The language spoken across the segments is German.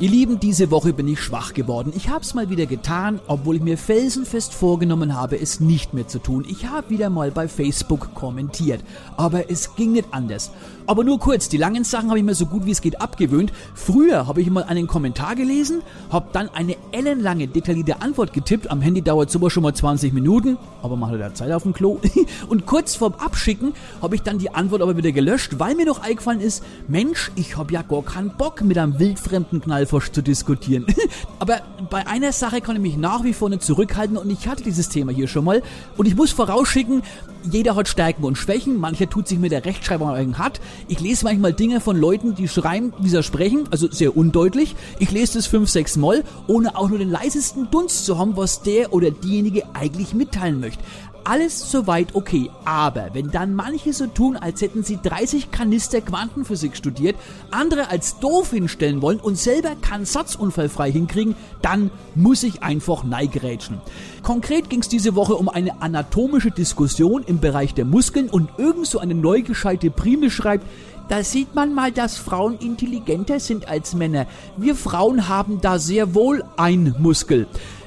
Ihr Lieben, diese Woche bin ich schwach geworden. Ich hab's mal wieder getan, obwohl ich mir felsenfest vorgenommen habe, es nicht mehr zu tun. Ich habe wieder mal bei Facebook kommentiert, aber es ging nicht anders. Aber nur kurz, die langen Sachen habe ich mir so gut wie es geht abgewöhnt. Früher habe ich mal einen Kommentar gelesen, habe dann eine ellenlange, detaillierte Antwort getippt. Am Handy dauert sowas schon mal 20 Minuten, aber man hat ja Zeit auf dem Klo. Und kurz vorm Abschicken habe ich dann die Antwort aber wieder gelöscht, weil mir noch eingefallen ist, Mensch, ich habe ja gar keinen Bock mit einem wildfremden Knallfrosch zu diskutieren. aber bei einer Sache kann ich mich nach wie vor nicht zurückhalten und ich hatte dieses Thema hier schon mal. Und ich muss vorausschicken, jeder hat Stärken und Schwächen, mancher tut sich mit der Rechtschreibung hart. Ich lese manchmal Dinge von Leuten, die schreiben, widersprechen, also sehr undeutlich. Ich lese das fünf, sechs Mal, ohne auch nur den leisesten Dunst zu haben, was der oder diejenige eigentlich mitteilen möchte. Alles soweit okay, aber wenn dann manche so tun, als hätten sie 30 Kanister Quantenphysik studiert, andere als doof hinstellen wollen und selber keinen Satzunfallfrei hinkriegen, dann muss ich einfach neigerätschen. Konkret ging es diese Woche um eine anatomische Diskussion im Bereich der Muskeln und irgend so eine neu gescheite Prime schreibt, da sieht man mal, dass Frauen intelligenter sind als Männer. Wir Frauen haben da sehr wohl ein Muskel.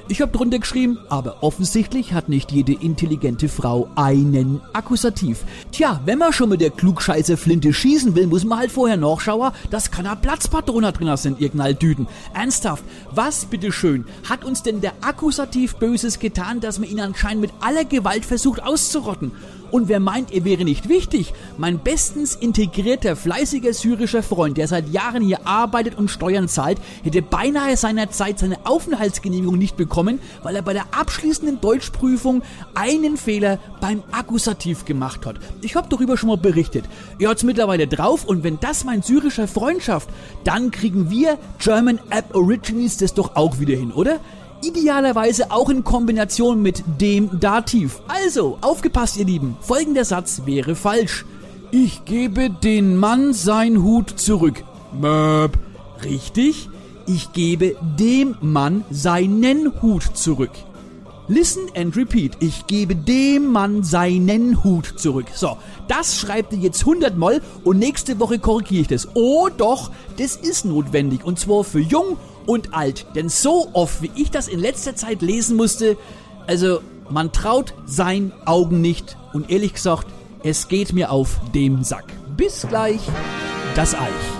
Ich habe drunter geschrieben, aber offensichtlich hat nicht jede intelligente Frau einen Akkusativ. Tja, wenn man schon mit der klugscheiße Flinte schießen will, muss man halt vorher nachschauen, dass keine Platzpatronen drin sind, ihr Knalldüden. Ernsthaft, was bitteschön hat uns denn der Akkusativ Böses getan, dass man ihn anscheinend mit aller Gewalt versucht auszurotten? Und wer meint, er wäre nicht wichtig? Mein bestens integrierter, fleißiger syrischer Freund, der seit Jahren hier arbeitet und Steuern zahlt, hätte beinahe seinerzeit seine Aufenthaltsgenehmigung nicht bekommen, weil er bei der abschließenden Deutschprüfung einen Fehler beim Akkusativ gemacht hat. Ich habe darüber schon mal berichtet. Er hat's mittlerweile drauf und wenn das mein syrischer Freund schafft, dann kriegen wir German App Origins das doch auch wieder hin, oder? Idealerweise auch in Kombination mit dem Dativ. Also, aufgepasst ihr Lieben, folgender Satz wäre falsch. Ich gebe den Mann sein Hut zurück. Möp. Richtig? Ich gebe dem Mann seinen Hut zurück. Listen and repeat. Ich gebe dem Mann seinen Hut zurück. So, das schreibt ihr jetzt 100 Mal und nächste Woche korrigiere ich das. Oh doch, das ist notwendig und zwar für jung und alt. Denn so oft, wie ich das in letzter Zeit lesen musste, also man traut seinen Augen nicht und ehrlich gesagt, es geht mir auf dem Sack. Bis gleich, das Eich.